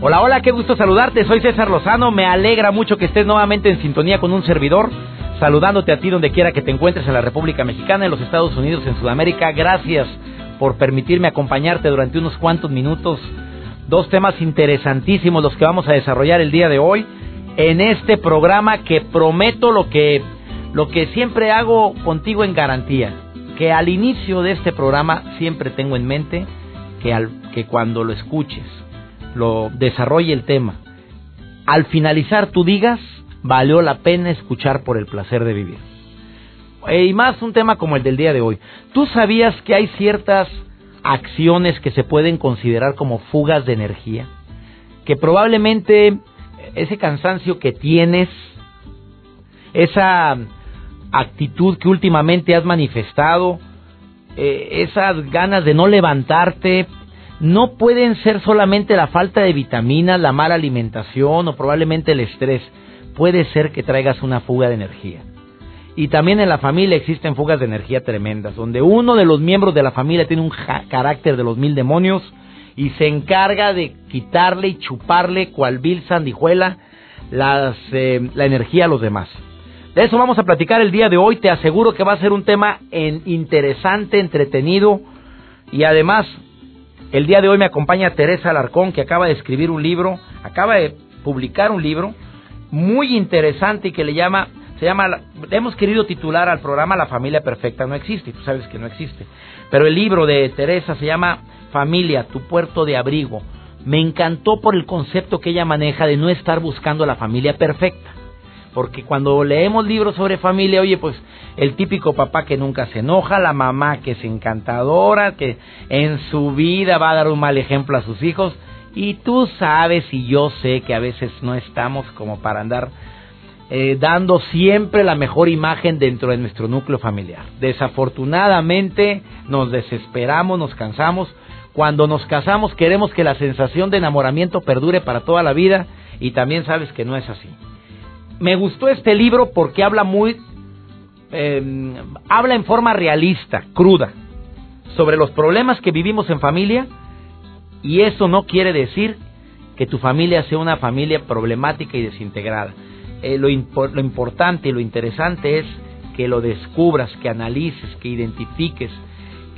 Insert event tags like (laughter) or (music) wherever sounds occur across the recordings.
Hola, hola, qué gusto saludarte. Soy César Lozano. Me alegra mucho que estés nuevamente en sintonía con un servidor. Saludándote a ti donde quiera que te encuentres en la República Mexicana, en los Estados Unidos, en Sudamérica. Gracias por permitirme acompañarte durante unos cuantos minutos. Dos temas interesantísimos los que vamos a desarrollar el día de hoy en este programa que prometo lo que, lo que siempre hago contigo en garantía. Que al inicio de este programa siempre tengo en mente que, al, que cuando lo escuches lo desarrolle el tema, al finalizar tú digas, valió la pena escuchar por el placer de vivir. Y más un tema como el del día de hoy. ¿Tú sabías que hay ciertas acciones que se pueden considerar como fugas de energía? Que probablemente ese cansancio que tienes, esa actitud que últimamente has manifestado, eh, esas ganas de no levantarte, no pueden ser solamente la falta de vitaminas, la mala alimentación o probablemente el estrés. Puede ser que traigas una fuga de energía. Y también en la familia existen fugas de energía tremendas, donde uno de los miembros de la familia tiene un carácter de los mil demonios y se encarga de quitarle y chuparle cual vil sandijuela eh, la energía a los demás. De eso vamos a platicar el día de hoy. Te aseguro que va a ser un tema interesante, entretenido y además el día de hoy me acompaña Teresa Alarcón, que acaba de escribir un libro, acaba de publicar un libro muy interesante y que le llama, se llama, hemos querido titular al programa La familia perfecta no existe, tú sabes que no existe. Pero el libro de Teresa se llama Familia, tu puerto de abrigo. Me encantó por el concepto que ella maneja de no estar buscando la familia perfecta porque cuando leemos libros sobre familia, oye, pues el típico papá que nunca se enoja, la mamá que es encantadora, que en su vida va a dar un mal ejemplo a sus hijos, y tú sabes y yo sé que a veces no estamos como para andar eh, dando siempre la mejor imagen dentro de nuestro núcleo familiar. Desafortunadamente nos desesperamos, nos cansamos. Cuando nos casamos queremos que la sensación de enamoramiento perdure para toda la vida y también sabes que no es así me gustó este libro porque habla muy, em, habla en forma realista, cruda, sobre los problemas que vivimos en familia y eso no quiere decir que tu familia sea una familia problemática y desintegrada. Eh, lo, lo importante y lo interesante es que lo descubras, que analices, que identifiques,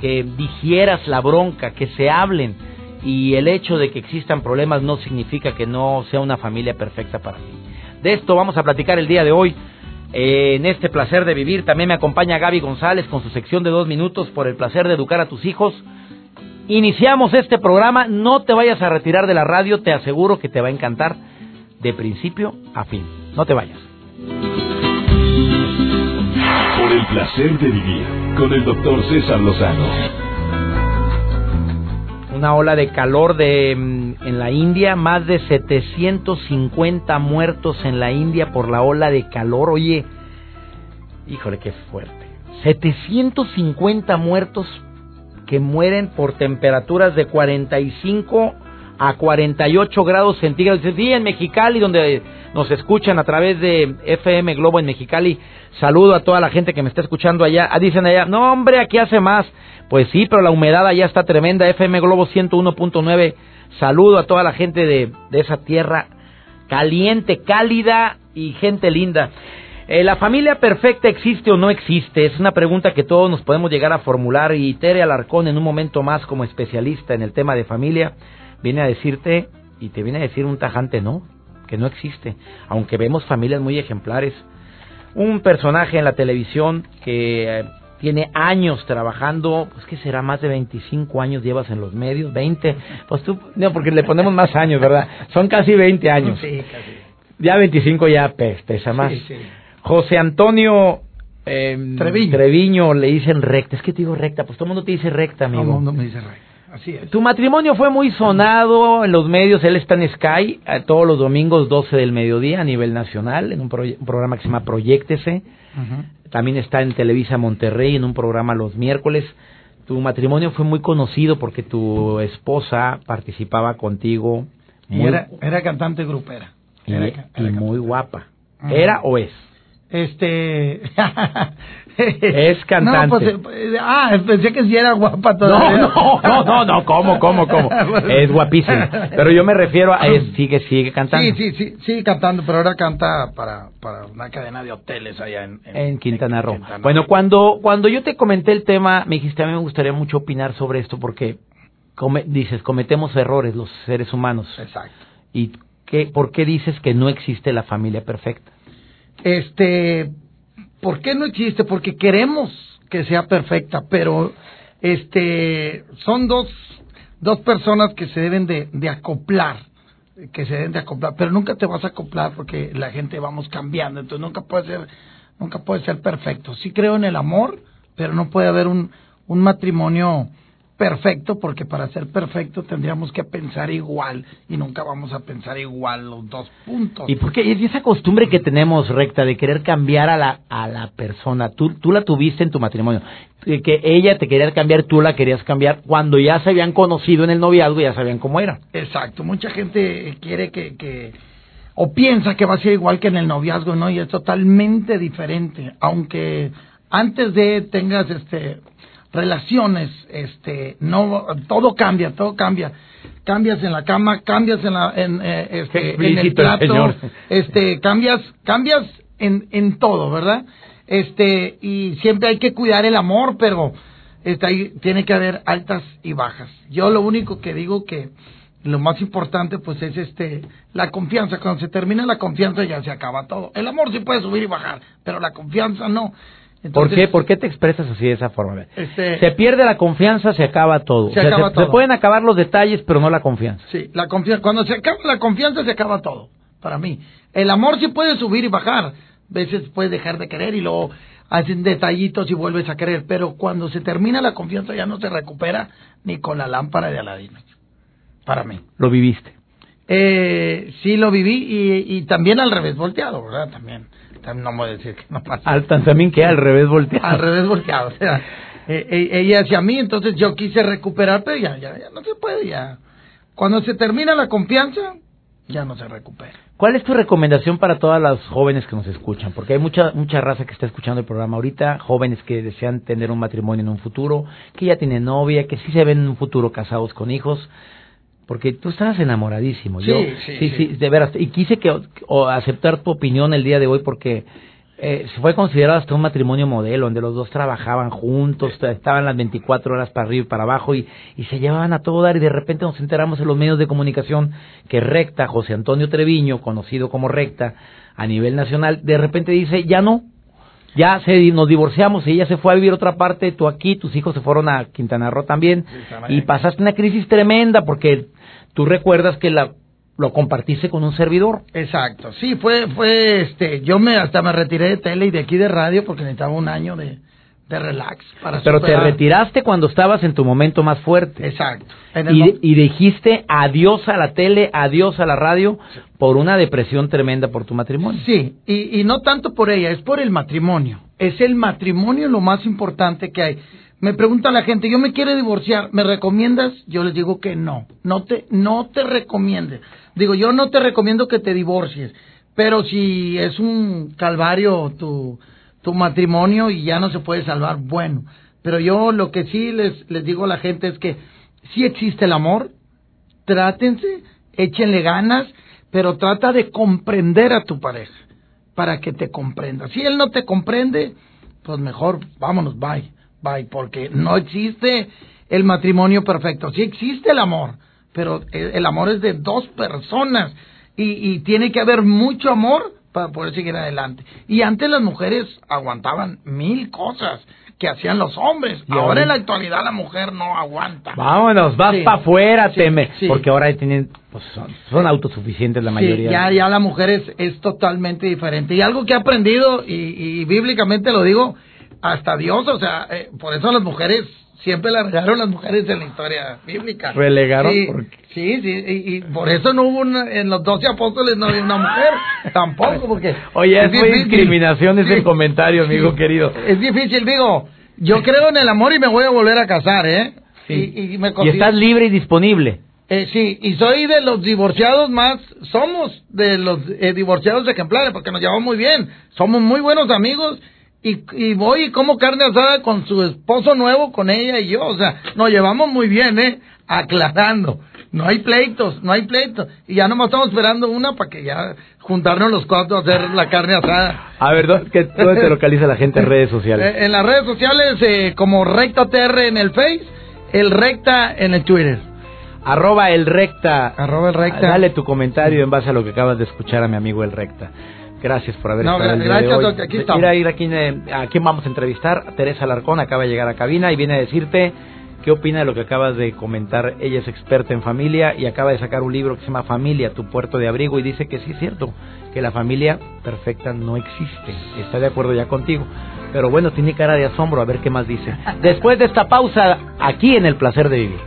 que digieras la bronca, que se hablen. Y el hecho de que existan problemas no significa que no sea una familia perfecta para ti. De esto vamos a platicar el día de hoy. en este placer de vivir también me acompaña Gaby González con su sección de dos minutos por el placer de educar a tus hijos. Iniciamos este programa, no te vayas a retirar de la radio, te aseguro que te va a encantar de principio a fin. No te vayas. Por el placer de vivir con el doctor César Lozano una ola de calor de mm, en la India, más de 750 muertos en la India por la ola de calor. Oye, híjole, qué fuerte. 750 muertos que mueren por temperaturas de 45 a 48 grados centígrados. Sí, en Mexicali, donde nos escuchan a través de FM Globo en Mexicali. Saludo a toda la gente que me está escuchando allá. Ah, dicen allá, no hombre, aquí hace más. Pues sí, pero la humedad allá está tremenda. FM Globo 101.9. Saludo a toda la gente de, esa tierra caliente, cálida y gente linda. Eh, ¿La familia perfecta existe o no existe? Es una pregunta que todos nos podemos llegar a formular y Tere Alarcón en un momento más como especialista en el tema de familia viene a decirte y te viene a decir un tajante no, que no existe, aunque vemos familias muy ejemplares. Un personaje en la televisión que eh, tiene años trabajando, pues que será más de 25 años llevas en los medios, 20, pues tú, no, porque le ponemos más años, ¿verdad? Son casi 20 años. Sí, casi. Ya 25 ya pesa más. Sí, sí. José Antonio eh, Treviño. Treviño le dicen recta, es que te digo recta, pues todo el mundo te dice recta, amigo. Todo el mundo me dice recta. así es. Tu matrimonio fue muy sonado en los medios, él está en Sky eh, todos los domingos 12 del mediodía a nivel nacional, en un, un programa que se llama Proyectese. También está en Televisa Monterrey en un programa los miércoles. Tu matrimonio fue muy conocido porque tu esposa participaba contigo. era, era cantante grupera. Y, y muy guapa. ¿Era o es? Este. (laughs) es cantante. No, pues, eh, ah, pensé que si era guapa todavía. No, no, no, no, ¿cómo, cómo, cómo? (laughs) Es guapísima. Pero yo me refiero a. Es, sigue, sigue cantando. Sí, sí, sí, sigue cantando, pero ahora canta para, para una cadena de hoteles allá en, en, Quintana Roo. Bueno, cuando, cuando yo te comenté el tema, me dijiste, a mí me gustaría mucho opinar sobre esto porque dices, cometemos errores los seres humanos. Exacto. ¿Y qué, por qué dices que no existe la familia perfecta? Este, ¿por qué no existe? Porque queremos que sea perfecta, pero este, son dos, dos personas que se deben de, de acoplar, que se deben de acoplar, pero nunca te vas a acoplar porque la gente vamos cambiando, entonces nunca puede ser, nunca puede ser perfecto. Sí creo en el amor, pero no puede haber un, un matrimonio perfecto, porque para ser perfecto tendríamos que pensar igual y nunca vamos a pensar igual los dos puntos. ¿Y por qué? Y esa costumbre que tenemos recta de querer cambiar a la, a la persona, tú, tú la tuviste en tu matrimonio, que ella te quería cambiar, tú la querías cambiar, cuando ya se habían conocido en el noviazgo, ya sabían cómo era. Exacto, mucha gente quiere que, que o piensa que va a ser igual que en el noviazgo, ¿no? Y es totalmente diferente, aunque antes de tengas este relaciones, este, no, todo cambia, todo cambia. Cambias en la cama, cambias en la, en, eh, este, en el plato, este, cambias, cambias en, en todo, ¿verdad? Este, y siempre hay que cuidar el amor, pero este, ahí tiene que haber altas y bajas. Yo lo único que digo que lo más importante pues es este la confianza cuando se termina la confianza ya se acaba todo el amor sí puede subir y bajar pero la confianza no ¿Por qué? ¿Por qué te expresas así de esa forma? Este, se pierde la confianza, se acaba todo. Se, acaba todo. se, pueden acabar los detalles, pero no la confianza. Sí, la confianza. Cuando se acaba la confianza, se acaba todo. Para mí, el amor sí puede subir y bajar. A veces puedes dejar de querer y luego hacen detallitos y vuelves a querer. Pero cuando se termina la confianza, ya no se recupera ni con la lámpara de Aladino. Para mí. Lo viviste. Eh, sí, lo viví y, y también al revés volteado, ¿verdad? También no voy a decir que no pasa. Al, también que al revés volteado. Al revés volteado, o sea, eh, (laughs) eh, ella hacia mí, entonces yo quise recuperar, pero ya, ya, ya no se puede, ya. Cuando se termina la confianza, ya no se recupera. ¿Cuál es tu recomendación para todas las jóvenes que nos escuchan? Porque hay mucha mucha raza que está escuchando el programa ahorita, jóvenes que desean tener un matrimonio en un futuro, que ya tienen novia, que sí se ven en un futuro casados con hijos porque tú estabas enamoradísimo. Sí, Yo, sí, sí, de veras. Y quise que o aceptar tu opinión el día de hoy porque eh, se fue considerado hasta un matrimonio modelo, donde los dos trabajaban juntos, estaban las 24 horas para arriba y para abajo y, y se llevaban a todo dar y de repente nos enteramos en los medios de comunicación que Recta, José Antonio Treviño, conocido como Recta a nivel nacional, de repente dice, ya no, ya se, nos divorciamos y ella se fue a vivir otra parte, tú aquí, tus hijos se fueron a Quintana Roo también, y pasaste una crisis tremenda porque tú recuerdas que la lo compartiste con un servidor. Exacto, sí, fue, fue, este, yo me hasta me retiré de tele y de aquí de radio porque necesitaba un año de, de relax para Pero te retiraste cuando estabas en tu momento más fuerte. Exacto. Y, y, dijiste adiós a la tele, adiós a la radio por una depresión tremenda por tu matrimonio. Sí, y, y no tanto por ella, es por el matrimonio. Es el matrimonio lo más importante que hay. Me pregunta la gente, yo me quiero divorciar, ¿me recomiendas? Yo les digo que no, no te, no te recomiende. Digo, yo no te recomiendo que te divorcies, pero si es un calvario tu, tu matrimonio y ya no se puede salvar, bueno. Pero yo lo que sí les, les digo a la gente es que si existe el amor, trátense, échenle ganas, pero trata de comprender a tu pareja para que te comprenda. Si él no te comprende, pues mejor vámonos, bye bye, porque no existe el matrimonio perfecto. Sí existe el amor, pero el amor es de dos personas y, y tiene que haber mucho amor para poder seguir adelante. Y antes las mujeres aguantaban mil cosas que hacían los hombres. Y ahora en la actualidad la mujer no aguanta. Vámonos, vas para afuera, teme. Porque ahora tienen, pues son, autosuficientes la mayoría. ya, ya la mujer es, es totalmente diferente. Y algo que he aprendido, y, y bíblicamente lo digo, hasta Dios, o sea, eh, por eso las mujeres siempre la regaron las mujeres en la historia bíblica. ¿Relegaron? Sí, ¿Por sí, sí, y, y por eso no hubo una- en los doce apóstoles no había una mujer, (laughs) tampoco, porque... Oye, es muy discriminación ese Sí. comentario, amigo Sí. querido. Es difícil, digo, yo creo en el amor y me voy a volver a casar, ¿eh? Y, y me Y estás libre y disponible. eh, sí, y soy de los divorciados más, somos de los eh, divorciados ejemplares, porque nos llevamos muy bien, somos muy buenos amigos, y, y voy y como carne asada con su esposo nuevo, con ella y yo, o sea, nos llevamos muy bien, ¿eh? Aclarando, no hay pleitos, no hay pleitos, y ya nomás estamos esperando una para que ya juntarnos los cuatro a hacer la carne asada. A ver, ¿dó- qué- ¿dónde te localiza la gente en (laughs) redes sociales? Eh, en las redes sociales, eh, como Recta TR en el Face, el Recta en el Twitter. Arroba el recta. Arroba el Recta. Dale tu comentario en base a lo que acabas de escuchar a mi amigo el recta. Gracias por haber No, estado el día gracias, de hoy. Doc, aquí estamos. Mira, ir aquí, eh, a quién vamos a entrevistar. A Teresa Alarcón acaba de llegar a cabina y viene a decirte qué opina de lo que acabas de comentar. Ella es experta en familia y acaba de sacar un libro que se llama Familia, tu puerto de abrigo y dice que sí es cierto, que la familia perfecta no existe. Está de acuerdo ya contigo. Pero bueno, tiene cara de asombro, a ver qué más dice. (laughs) Después de esta pausa, aquí en El Placer de Vivir.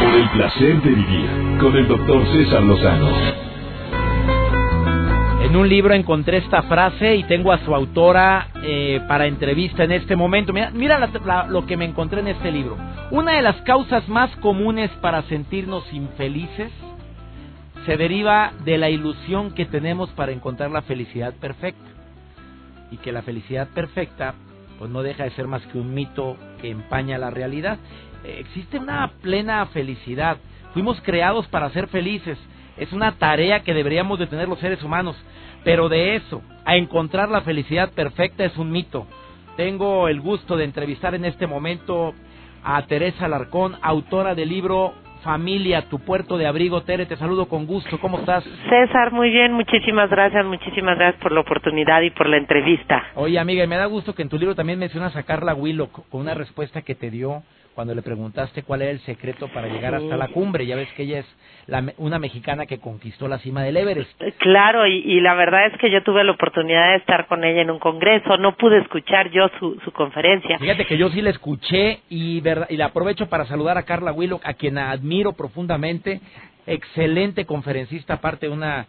Por el placer de vivir con el doctor César Lozano. En un libro encontré esta frase y tengo a su autora eh, para entrevista en este momento. Mira, mira la- la- lo que me encontré en este libro. Una de las causas más comunes para sentirnos infelices se deriva de la ilusión que tenemos para encontrar la felicidad perfecta. Y que la felicidad perfecta pues no deja de ser más que un mito que empaña la realidad. Existe una plena felicidad. Fuimos creados para ser felices. Es una tarea que deberíamos de tener los seres humanos. Pero de eso, a encontrar la felicidad perfecta es un mito. Tengo el gusto de entrevistar en este momento a Teresa Alarcón, autora del libro Familia, tu puerto de abrigo. Tere, te saludo con gusto. ¿Cómo estás? César, muy bien, muchísimas gracias, muchísimas gracias por la oportunidad y por la entrevista. Oye, amiga, me da gusto que en tu libro también mencionas a Carla Willock con una respuesta que te dio cuando le preguntaste cuál era el secreto para llegar hasta la cumbre. Ya ves que ella es la me- una mexicana que conquistó la cima del Everest. Eh, Claro, y, y la verdad es que yo tuve la oportunidad de estar con ella en un congreso, no pude escuchar yo su, su conferencia. Fíjate que yo sí la escuché y, verdad, y la aprovecho para saludar a Carla Willock, a quien admiro profundamente. Excelente conferencista, aparte de una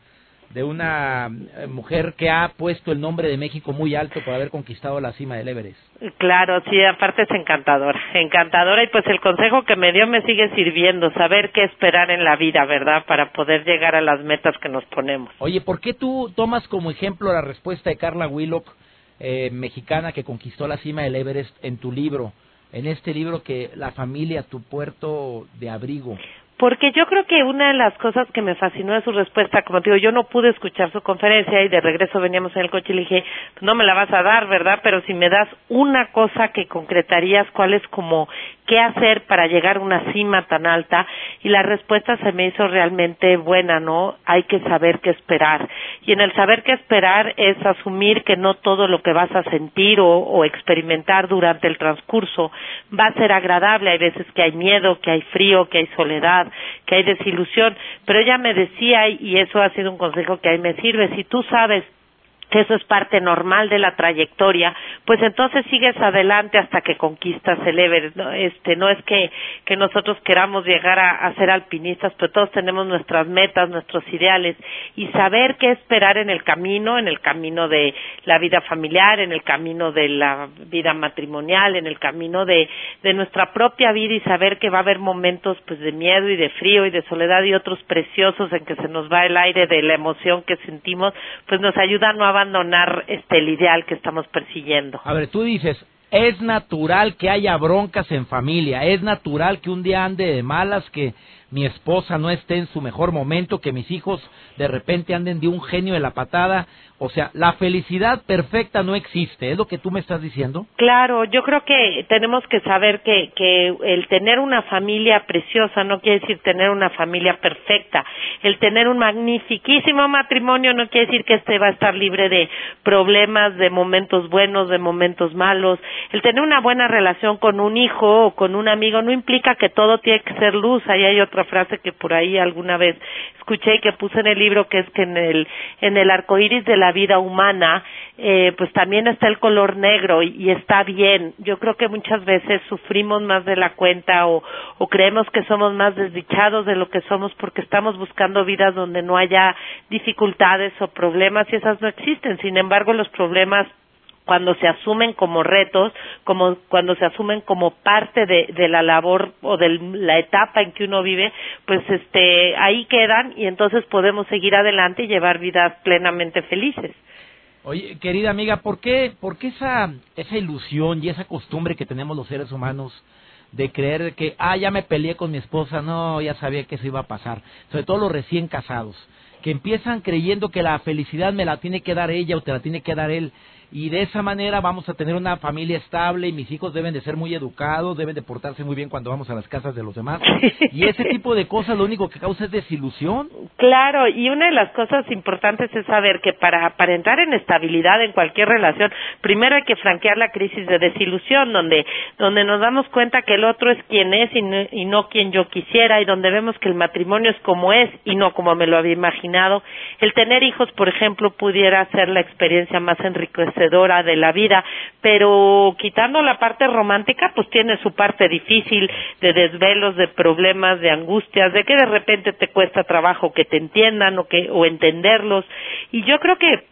de una eh, mujer que ha puesto el nombre de México muy alto por haber conquistado la cima del Everest. Claro, sí, aparte es encantadora, encantadora y pues el consejo que me dio me sigue sirviendo, saber qué esperar en la vida, ¿verdad? Para poder llegar a las metas que nos ponemos. Oye, ¿por qué tú tomas como ejemplo la respuesta de Carla Willock, eh, mexicana que conquistó la cima del Everest, en tu libro? En este libro que la familia, tu puerto de abrigo. Porque yo creo que una de las cosas que me fascinó de su respuesta, como te digo, yo no pude escuchar su conferencia y de regreso veníamos en el coche y le dije, "Pues no me la vas a dar, ¿verdad? Pero si me das una cosa que concretarías, ¿cuál es como qué hacer para llegar a una cima tan alta? Y la respuesta se me hizo realmente buena, ¿no? Hay que saber qué esperar. Y en el saber qué esperar es asumir que no todo lo que vas a sentir o, o experimentar durante el transcurso va a ser agradable. Hay veces que hay miedo, que hay frío, que hay soledad, que hay desilusión. Pero ella me decía, y eso ha sido un consejo que a mí me sirve, si tú sabes que eso es parte normal de la trayectoria, pues entonces sigues adelante hasta que conquistas el Everest. No, este, no es que, que nosotros queramos llegar a, a ser alpinistas, pero todos tenemos nuestras metas, nuestros ideales, y saber qué esperar en el camino, en el camino de la vida familiar, en el camino de la vida matrimonial, en el camino de, de nuestra propia vida y saber que va a haber momentos pues de miedo y de frío y de soledad y otros preciosos en que se nos va el aire de la emoción que sentimos, pues nos ayuda a no abandonar este el ideal que estamos persiguiendo. A ver, tú dices, es natural que haya broncas en familia, es natural que un día ande de malas, que mi esposa no esté en su mejor momento, que mis hijos de repente anden de un genio de la patada. O sea, la felicidad perfecta no existe, ¿es lo que tú me estás diciendo? Claro, yo creo que tenemos que saber que, que el tener una familia preciosa no quiere decir tener una familia perfecta. El tener un magnifiquísimo matrimonio no quiere decir que este va a estar libre de problemas, de momentos buenos, de momentos malos. el tener una buena relación con un hijo o con un amigo no implica que todo tiene que ser luz. Ahí hay otra frase que por ahí alguna vez escuché y que puse en el libro que es que en el en el arco iris de la vida humana eh, pues también está el color negro y, y, está bien. Yo creo que muchas veces sufrimos más de la cuenta o, o creemos que somos más desdichados de lo que somos porque estamos buscando vidas donde no haya dificultades o problemas y esas no existen. Sin embargo, los problemas cuando se asumen como retos, como cuando se asumen como parte de, la labor o de la etapa en que uno vive, pues este ahí quedan y entonces podemos seguir adelante y llevar vidas plenamente felices. Oye, querida amiga, ¿por qué, por qué esa, esa ilusión y esa costumbre que tenemos los seres humanos de creer que, ah, ya me peleé con mi esposa, no, ya sabía que eso iba a pasar, sobre todo los recién casados, que empiezan creyendo que la felicidad me la tiene que dar ella o te la tiene que dar él, y de esa manera vamos a tener una familia estable y mis hijos deben de ser muy educados, deben de portarse muy bien cuando vamos a las casas de los demás. (laughs) Y ese tipo de cosas lo único que causa es desilusión. Claro, y una de las cosas importantes es saber que para, para entrar en estabilidad en cualquier relación, primero hay que franquear la crisis de desilusión, donde, donde nos damos cuenta que el otro es quien es y no, y no quien yo quisiera, y donde vemos que el matrimonio es como es y no como me lo había imaginado. El tener hijos, por ejemplo, pudiera ser la experiencia más enriquecedora de la vida, pero quitando la parte romántica, pues tiene su parte difícil de desvelos, de problemas, de angustias, de que de repente te cuesta trabajo que te entiendan o que o entenderlos. Y yo creo que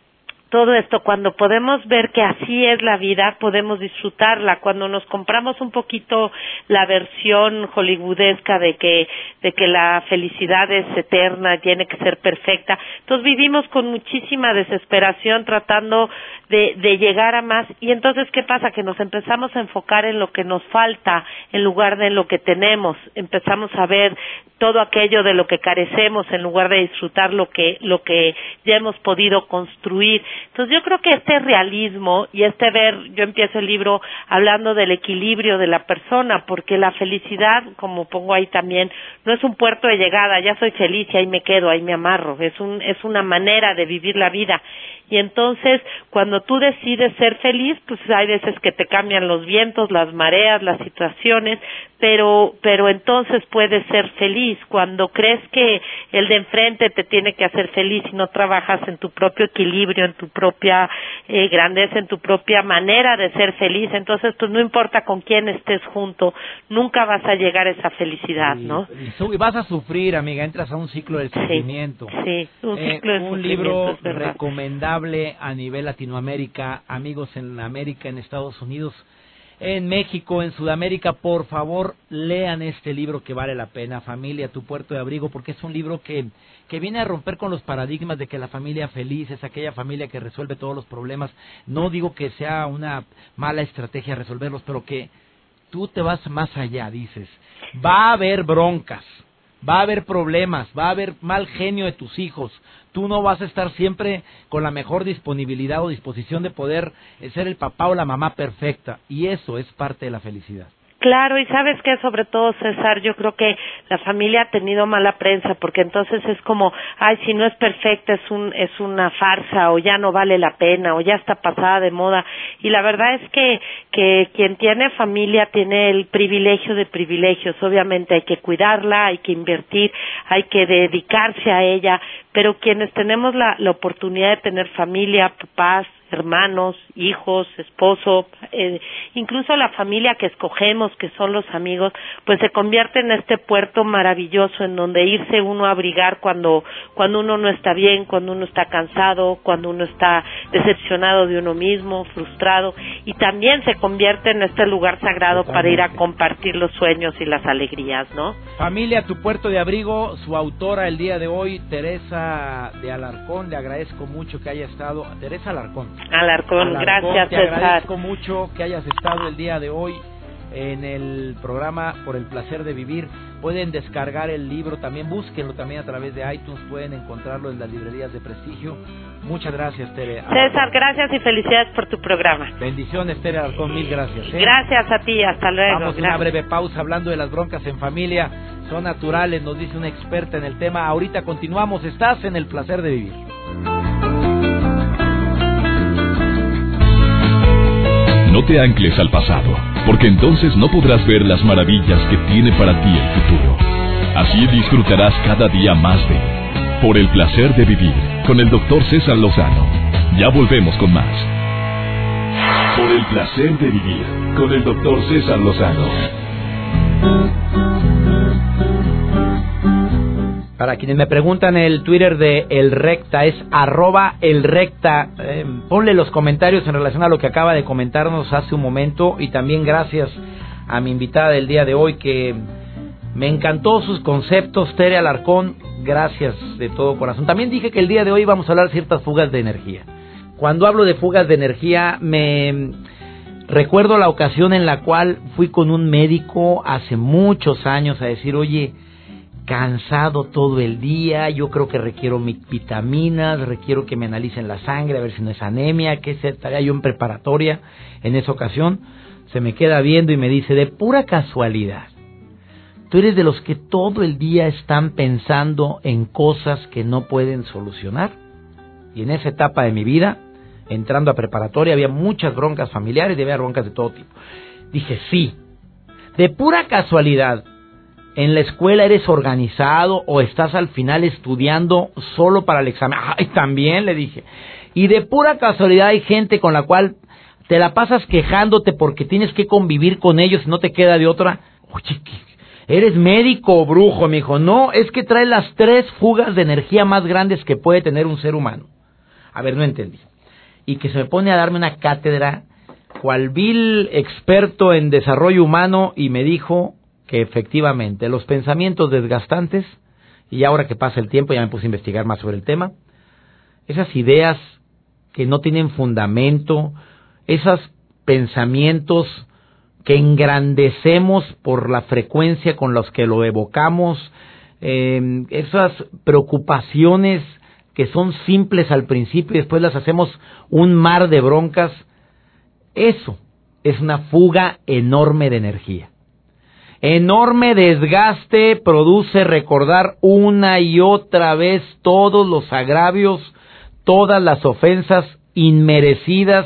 todo esto, cuando podemos ver que así es la vida, podemos disfrutarla. Cuando nos compramos un poquito la versión hollywoodesca de que, de que la felicidad es eterna, tiene que ser perfecta, entonces vivimos con muchísima desesperación tratando de, de llegar a más. Y entonces, ¿qué pasa? Que nos empezamos a enfocar en lo que nos falta en lugar de en lo que tenemos. Empezamos a ver todo aquello de lo que carecemos en lugar de disfrutar lo que, lo que ya hemos podido construir. Entonces yo creo que este realismo y este ver, yo empiezo el libro hablando del equilibrio de la persona, porque la felicidad, como pongo ahí también, no es un puerto de llegada, ya soy feliz y ahí me quedo, ahí me amarro, es un, es una manera de vivir la vida. Y entonces, cuando tú decides ser feliz, pues hay veces que te cambian los vientos, las mareas, las situaciones, pero, pero entonces puedes ser feliz. Cuando crees que el de enfrente te tiene que hacer feliz y no trabajas en tu propio equilibrio, en tu propia eh, grandeza, en tu propia manera de ser feliz, entonces pues no importa con quién estés junto, nunca vas a llegar a esa felicidad, ¿no? Y, vas a sufrir, amiga, entras a un ciclo de sufrimiento. Sí, un eh, ciclo de Un libro recomendable a nivel Amigos en América, en Estados Unidos en México, en Sudamérica, por favor, lean este libro que vale la pena, Familia, tu puerto de abrigo, porque es un libro que, que viene a romper con los paradigmas de que la familia feliz es aquella familia que resuelve todos los problemas. No digo que sea una mala estrategia resolverlos, pero que tú te vas más allá, dices. Va a haber broncas, va a haber problemas, va a haber mal genio de tus hijos, tú no vas a estar siempre con la mejor disponibilidad o disposición de poder eh, ser el papá o la mamá perfecta. Y eso es parte de la felicidad. Claro, y sabes que sobre todo César, yo creo que la familia ha tenido mala prensa porque entonces es como, ay, si no es perfecta es un es una farsa o ya no vale la pena o ya está pasada de moda y la verdad es que que quien tiene familia tiene el privilegio de privilegios, obviamente hay que cuidarla, hay que invertir, hay que dedicarse a ella, pero quienes tenemos la, la oportunidad de tener familia, papás, hermanos, hijos, esposo, eh, incluso la familia que escogemos, que son los amigos, pues se convierte en este puerto maravilloso en donde irse uno a abrigar cuando, cuando uno no está bien, cuando uno está cansado, cuando uno está decepcionado de uno mismo, frustrado, y también se convierte en este lugar sagrado para ir a compartir los sueños y las alegrías, ¿no? Familia, tu puerto de abrigo, su autora el día de hoy, Teresa de Alarcón, le agradezco mucho que haya estado, Teresa Alarcón, Alarcón, gracias, te agradezco mucho que hayas estado el día de hoy en el programa Por el placer de vivir. Pueden descargar el libro también, búsquenlo también a través de iTunes, pueden encontrarlo en las librerías de prestigio. Muchas gracias, Tere. César, gracias y felicidades por tu programa. Bendiciones, Tere Alarcón, mil gracias. ¿eh? Gracias a ti, hasta luego. Vamos a una breve pausa hablando de las broncas en familia. Son naturales, nos dice una experta en el tema. Ahorita continuamos, estás en el placer de vivir. No te ancles al pasado, porque entonces no podrás ver las maravillas que tiene para ti el futuro. Así disfrutarás cada día más de Por el placer de vivir con el doctor César Lozano. Ya volvemos con más. Por el placer de vivir con el doctor César Lozano. Para quienes me preguntan el Twitter de El Recta es arroba El Recta. Eh, ponle los comentarios en relación a lo que acaba de comentarnos hace un momento y también gracias a mi invitada del día de hoy que me encantó sus conceptos, Tere Alarcón. Gracias de todo corazón. También dije que el día de hoy vamos a hablar de ciertas fugas de energía. Cuando hablo de fugas de energía me recuerdo la ocasión en la cual fui con un médico hace muchos años a decir, oye, cansado todo el día, yo creo que requiero vitaminas, requiero que me analicen la sangre a ver si no es anemia, que estaría yo en preparatoria en esa ocasión, se me queda viendo y me dice, de pura casualidad, tú eres de los que todo el día están pensando en cosas que no pueden solucionar. Y en esa etapa de mi vida, entrando a preparatoria, había muchas broncas familiares y había broncas de todo tipo. Dije, sí, de pura casualidad, en la escuela eres organizado o estás al final estudiando solo para el examen. Ay, también le dije. Y de pura casualidad hay gente con la cual te la pasas quejándote porque tienes que convivir con ellos y no te queda de otra. Oye, eres médico o brujo, me dijo. No, es que trae las tres fugas de energía más grandes que puede tener un ser humano. A ver, no entendí. Y que se me pone a darme una cátedra cual vil experto en desarrollo humano y me dijo que efectivamente los pensamientos desgastantes, y ahora que pasa el tiempo ya me puse a investigar más sobre el tema, esas ideas que no tienen fundamento, esos pensamientos que engrandecemos por la frecuencia con los que lo evocamos, eh, esas preocupaciones que son simples al principio y después las hacemos un mar de broncas, eso es una fuga enorme de energía. Enorme desgaste produce recordar una y otra vez todos los agravios, todas las ofensas inmerecidas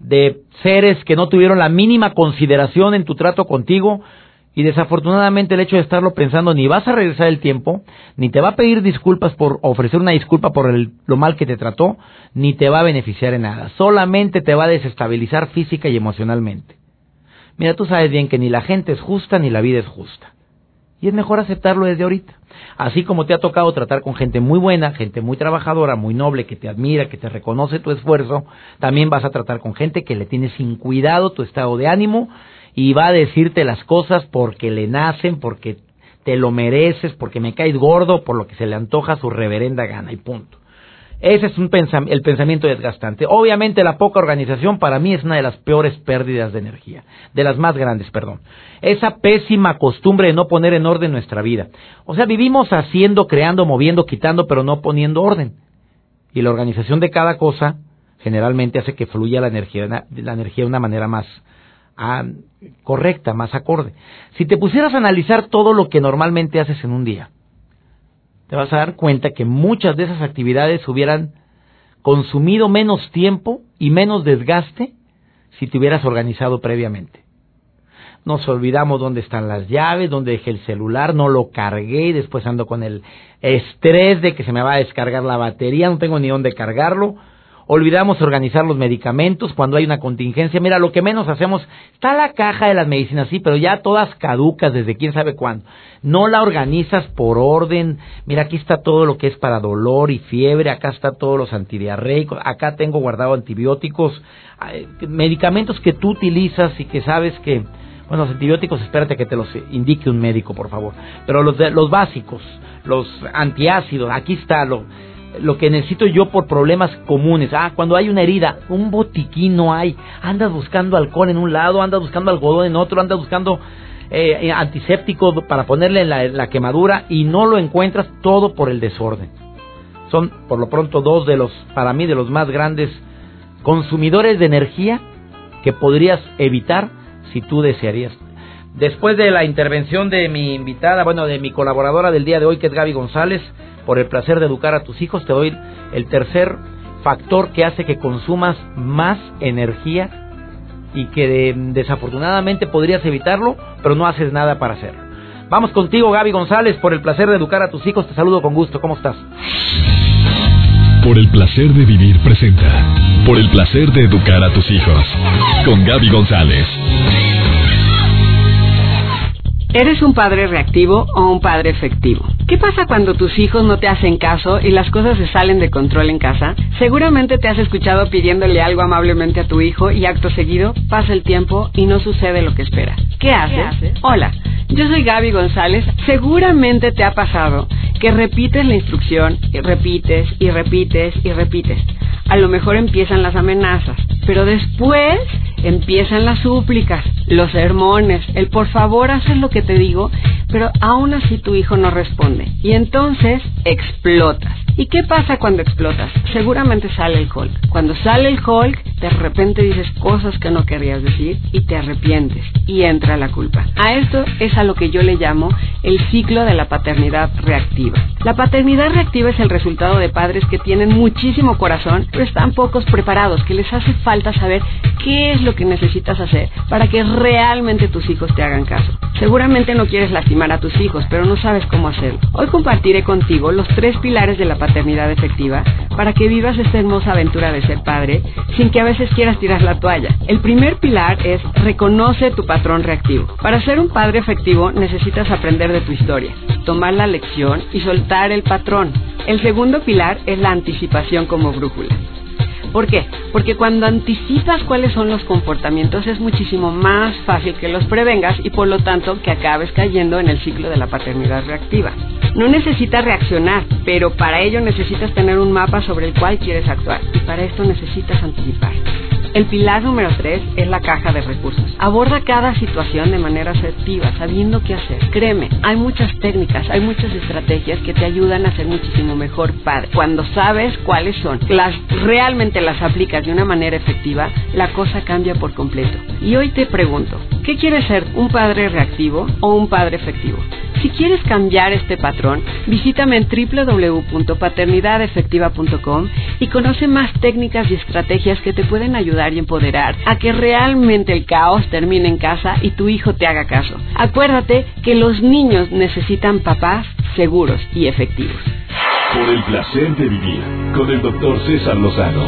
de seres que no tuvieron la mínima consideración en tu trato contigo y desafortunadamente el hecho de estarlo pensando ni vas a regresar el tiempo, ni te va a pedir disculpas por ofrecer una disculpa por lo mal que te trató, ni te va a beneficiar en nada, solamente te va a desestabilizar física y emocionalmente. Mira, tú sabes bien que ni la gente es justa ni la vida es justa. Y es mejor aceptarlo desde ahorita. Así como te ha tocado tratar con gente muy buena, gente muy trabajadora, muy noble, que te admira, que te reconoce tu esfuerzo, también vas a tratar con gente que le tiene sin cuidado tu estado de ánimo y va a decirte las cosas porque le nacen, porque te lo mereces, porque me caes gordo, por lo que se le antoja su reverenda gana y punto. Ese es un el pensamiento desgastante. Obviamente la poca organización para mí es una de las peores pérdidas de energía, de las más grandes, perdón. Esa pésima costumbre de no poner en orden nuestra vida. O sea, vivimos haciendo, creando, moviendo, quitando, pero no poniendo orden. Y la organización de cada cosa generalmente hace que fluya la energía, la energía de una manera más ah, correcta, más acorde. Si te pusieras a analizar todo lo que normalmente haces en un día, te vas a dar cuenta que muchas de esas actividades hubieran consumido menos tiempo y menos desgaste si te hubieras organizado previamente. Nos olvidamos dónde están las llaves, dónde dejé el celular, no lo cargué y después ando con el estrés de que se me va a descargar la batería, no tengo ni dónde cargarlo olvidamos organizar los medicamentos cuando hay una contingencia. Mira, lo que menos hacemos, está la caja de las medicinas, sí, pero ya todas caducas desde quién sabe cuándo. No la organizas por orden. Mira, aquí está todo lo que es para dolor y fiebre, acá está todos los antidiarreicos, acá tengo guardado antibióticos, medicamentos que tú utilizas y que sabes que, bueno, los antibióticos, espérate que te los indique un médico, por favor. Pero los, los básicos, los antiácidos, aquí está lo lo que necesito yo por problemas comunes. Ah, cuando hay una herida, un botiquín no hay. Andas buscando alcohol en un lado, andas buscando algodón en otro, andas buscando eh, antiséptico para ponerle la, la quemadura y no lo encuentras todo por el desorden. Son, por lo pronto, dos de los, para mí, de los más grandes consumidores de energía que podrías evitar si tú desearías. Después de la intervención de mi invitada, bueno, de mi colaboradora del día de hoy, que es Gaby González, por el placer de educar a tus hijos, te doy el tercer factor que hace que consumas más energía y que desafortunadamente podrías evitarlo, pero no haces nada para hacerlo. Vamos contigo, Gaby González, por el placer de educar a tus hijos. Te saludo con gusto. ¿Cómo estás? Por el placer de vivir presenta. Por el placer de educar a tus hijos. Con Gaby González. ¿Eres un padre reactivo o un padre efectivo? ¿Qué pasa cuando tus hijos no te hacen caso y las cosas se salen de control en casa? Seguramente te has escuchado pidiéndole algo amablemente a tu hijo y acto seguido pasa el tiempo y no sucede lo que esperas. ¿Qué haces? Hola, yo soy Gaby González. Seguramente te ha pasado que repites la instrucción y repites y repites y repites. A lo mejor empiezan las amenazas, pero después empiezan las súplicas, los sermones, el por favor haces lo que te digo, pero aún así tu hijo no responde. Y entonces explotas. ¿Y qué pasa cuando explotas? Seguramente sale el Hulk. Cuando sale el Hulk, de repente dices cosas que no querías decir y te arrepientes y entra la culpa. A esto es a lo que yo le llamo el ciclo de la paternidad reactiva. La paternidad reactiva es el resultado de padres que tienen muchísimo corazón, pero están pocos preparados, que les hace falta saber qué es lo que necesitas hacer para que realmente tus hijos te hagan caso. Seguramente no quieres lastimar a tus hijos, pero no sabes cómo hacerlo. Hoy compartiré contigo los tres pilares de la paternidad efectiva para que vivas esta hermosa aventura de ser padre sin que a veces quieras tirar la toalla. El primer pilar es reconoce tu patrón reactivo. Para ser un padre efectivo necesitas aprender de tu historia, tomar la lección y soltar el patrón. El segundo pilar es la anticipación como brújula. ¿Por qué? Porque cuando anticipas cuáles son los comportamientos es muchísimo más fácil que los prevengas y por lo tanto que acabes cayendo en el ciclo de la paternidad reactiva. No necesitas reaccionar, pero para ello necesitas tener un mapa sobre el cual quieres actuar y para esto necesitas anticipar. El pilar número 3 es la caja de recursos. Aborda cada situación de manera asertiva, sabiendo qué hacer. Créeme, hay muchas técnicas, hay muchas estrategias que te ayudan a ser muchísimo mejor padre. Cuando sabes cuáles son, las realmente las aplicas de una manera efectiva, la cosa cambia por completo. Y hoy te pregunto, ¿qué quieres ser? ¿Un padre reactivo o un padre efectivo? Si quieres cambiar este patrón, visítame en www.paternidadefectiva.com y conoce más técnicas y estrategias que te pueden ayudar y empoderar a que realmente el caos termine en casa y tu hijo te haga caso. Acuérdate que los niños necesitan papás seguros y efectivos. Por el placer de vivir con el doctor César Lozano.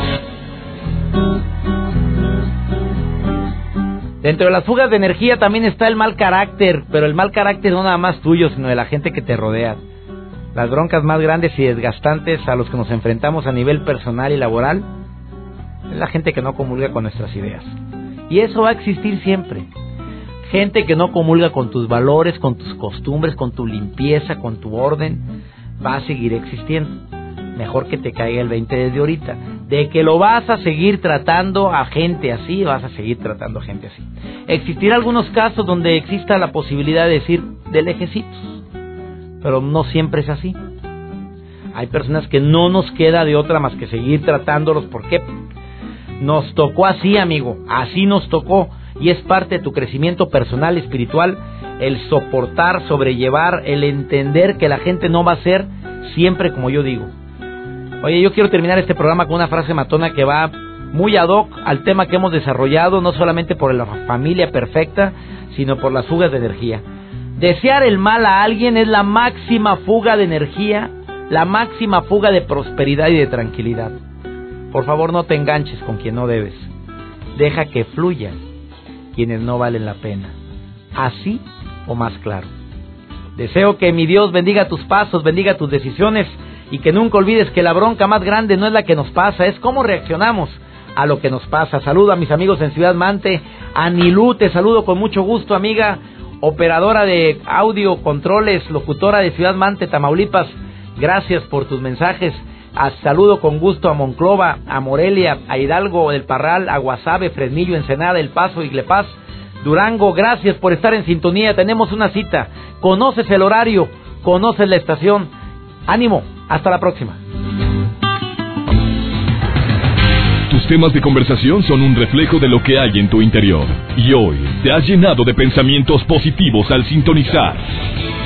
Dentro de las fugas de energía también está el mal carácter, pero el mal carácter no nada más tuyo, sino de la gente que te rodea. Las broncas más grandes y desgastantes a los que nos enfrentamos a nivel personal y laboral es la gente que no comulga con nuestras ideas. Y eso va a existir siempre. Gente que no comulga con tus valores, con tus costumbres, con tu limpieza, con tu orden, va a seguir existiendo. Mejor que te caiga el 20 desde ahorita. De que lo vas a seguir tratando a gente así, vas a seguir tratando a gente así. Existirá algunos casos donde exista la posibilidad de decir de lejecitos, pero no siempre es así. Hay personas que no nos queda de otra más que seguir tratándolos. ¿Por qué? Nos tocó así, amigo, así nos tocó y es parte de tu crecimiento personal espiritual el soportar, sobrellevar, el entender que la gente no va a ser siempre como yo digo. Oye, yo quiero terminar este programa con una frase matona que va muy ad hoc al tema que hemos desarrollado, no solamente por la familia perfecta, sino por las fugas de energía. Desear el mal a alguien es la máxima fuga de energía, la máxima fuga de prosperidad y de tranquilidad. Por favor, no te enganches con quien no debes. Deja que fluyan quienes no valen la pena. Así o más claro. Deseo que mi Dios bendiga tus pasos, bendiga tus decisiones y que nunca olvides que la bronca más grande no es la que nos pasa, es cómo reaccionamos a lo que nos pasa. Saludo a mis amigos en Ciudad Mante, a te saludo con mucho gusto, amiga, operadora de audio, controles, locutora de Ciudad Mante, Tamaulipas. Gracias por tus mensajes. Saludo con gusto a Monclova, a Morelia, a Hidalgo del Parral, a Guasave, Fresnillo, Ensenada, El Paso, Iglepaz, Durango. Gracias por estar en sintonía. Tenemos una cita. Conoces el horario, conoces la estación. Ánimo, hasta la próxima. Tus temas de conversación son un reflejo de lo que hay en tu interior. Y hoy te has llenado de pensamientos positivos al sintonizar.